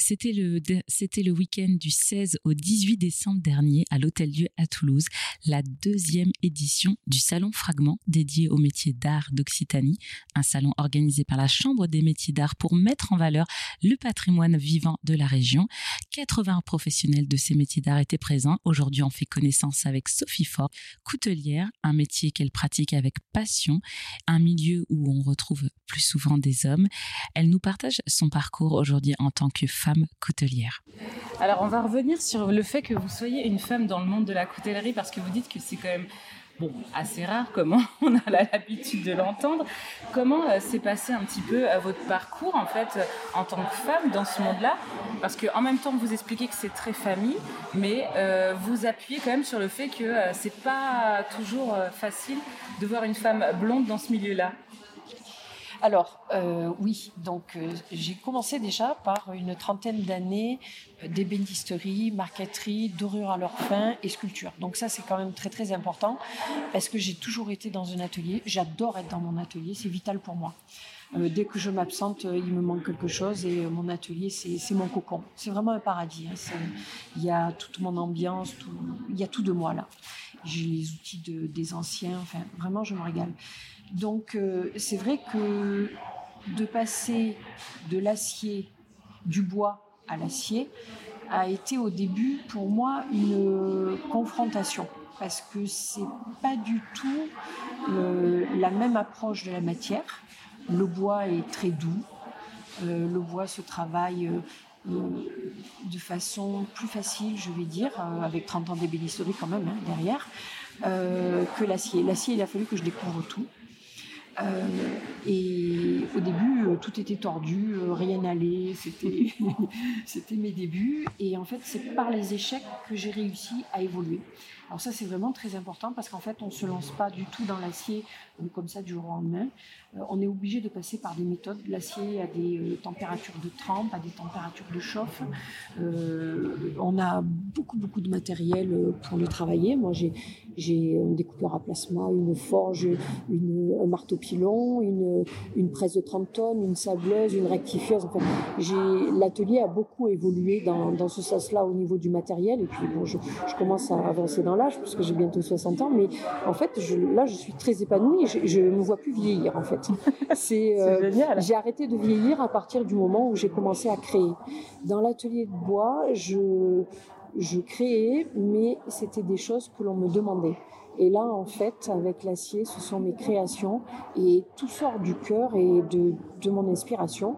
C'était le, c'était le week-end du 16 au 18 décembre dernier à l'Hôtel Dieu à Toulouse, la deuxième édition du Salon Fragment dédié aux métiers d'art d'Occitanie, un salon organisé par la Chambre des métiers d'art pour mettre en valeur le patrimoine vivant de la région. 80 professionnels de ces métiers d'art étaient présents. Aujourd'hui, on fait connaissance avec Sophie Fort, coutelière, un métier qu'elle pratique avec passion, un milieu où on retrouve plus souvent des hommes. Elle nous partage son parcours aujourd'hui en tant que femme coutelière. Alors, on va revenir sur le fait que vous soyez une femme dans le monde de la coutellerie parce que vous dites que c'est quand même bon, assez rare, comment on a l'habitude de l'entendre. Comment euh, s'est passé un petit peu euh, votre parcours, en fait, euh, en tant que femme dans ce monde-là? Parce qu'en même temps, vous expliquez que c'est très famille, mais vous appuyez quand même sur le fait que c'est pas toujours facile de voir une femme blonde dans ce milieu-là. Alors, euh, oui, donc euh, j'ai commencé déjà par une trentaine d'années euh, d'ébénisterie, marqueterie, dorure à leur fin et sculpture. Donc ça, c'est quand même très très important parce que j'ai toujours été dans un atelier. J'adore être dans mon atelier, c'est vital pour moi. dès que je m'absente, il me manque quelque chose et mon atelier, c'est mon cocon. C'est vraiment un paradis. Hein. Il y a toute mon ambiance, il y a tout de moi là. J'ai les outils des anciens, enfin vraiment, je me régale. Donc euh, c'est vrai que de passer de l'acier, du bois à l'acier, a été au début pour moi une confrontation parce que c'est pas du tout euh, la même approche de la matière. Le bois est très doux, euh, le bois se travaille de façon plus facile, je vais dire, avec 30 ans d'ébénisterie quand même hein, derrière, que l'acier. L'acier, il a fallu que je découvre tout. Euh, et au début, euh, tout était tordu, euh, rien n'allait, c'était, c'était mes débuts. Et en fait, c'est par les échecs que j'ai réussi à évoluer. Alors ça, c'est vraiment très important parce qu'en fait, on ne se lance pas du tout dans l'acier comme ça du jour au lendemain. on est obligé de passer par des méthodes. L'acier a des températures de trempe, a des températures de chauffe. on a beaucoup, beaucoup de matériel pour le travailler. Moi, j'ai, un découpeur à plasma, une forge, un marteau pilon, une, presse de 30 tonnes, une sableuse, une rectifieuse. Enfin, l'atelier a beaucoup évolué dans, dans ce sens-là au niveau du matériel. Et puis, bon, je, je commence à avancer dans l'âge puisque j'ai bientôt 60 ans. Mais en fait, je, là, je suis très épanouie. Je ne me vois plus vieillir, en fait. C'est, euh, j'ai arrêté de vieillir à partir du moment où j'ai commencé à créer. Dans l'atelier de bois, je, je créais, mais c'était des choses que l'on me demandait. Et là, en fait, avec l'acier, ce sont mes créations et tout sort du cœur et de, de mon inspiration.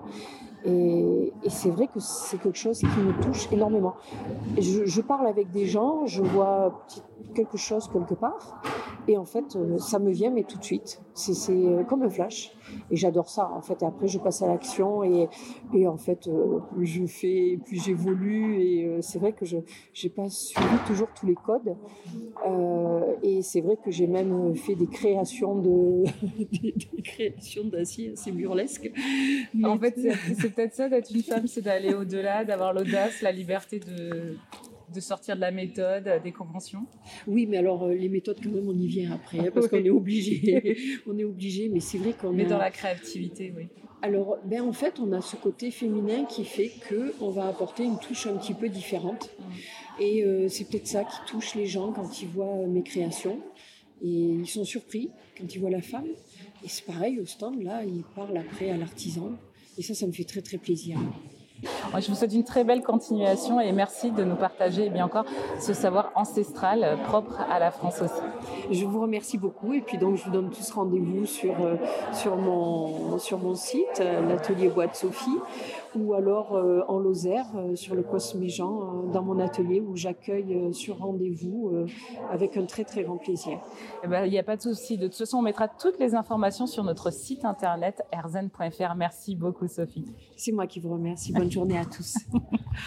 Et, c'est vrai que c'est quelque chose qui me touche énormément. Je, parle avec des gens, je vois quelque chose quelque part, et en fait, euh, ça me vient, mais tout de suite. C'est euh, comme un flash. Et j'adore ça, en fait. Et après, je passe à l'action et, et en fait, euh, je fais, puis j'évolue. Et c'est vrai que je n'ai pas suivi toujours tous les codes. et c'est vrai que j'ai même fait des créations de des, créations d'acier assez burlesques. en fait, c'est peut-être ça d'être une femme, c'est d'aller au-delà, d'avoir l'audace, la liberté de de sortir de la méthode, euh, des conventions Oui, mais alors euh, les méthodes quand même on y vient après hein, parce qu'on est obligé, on est obligé, mais c'est vrai qu'on Mais dans la créativité, oui. Alors, ben en fait, on a ce côté féminin qui fait que on va apporter une touche un petit peu différente, mm. et euh, c'est peut-être ça qui touche les gens quand ils voient mes créations, et ils sont surpris quand ils voient la femme. Et c'est pareil au stand là, ils parlent après à l'artisan, et ça, ça me fait très très plaisir. Je vous souhaite une très belle continuation et merci de nous partager eh bien encore ce savoir ancestral euh, propre à la France aussi. Je vous remercie beaucoup et puis donc je vous donne tous rendez-vous sur, euh, sur, mon, sur mon site, euh, l'atelier Bois de Sophie, ou alors en Lozère sur le Cosméjean dans mon atelier où j'accueille sur rendez-vous avec un très très grand plaisir. Eh ben, il n'y a pas de souci. De toute façon, on mettra toutes les informations sur notre site internet erzen.fr. Merci beaucoup Sophie. C'est moi qui vous remercie. Bonne journée à tous.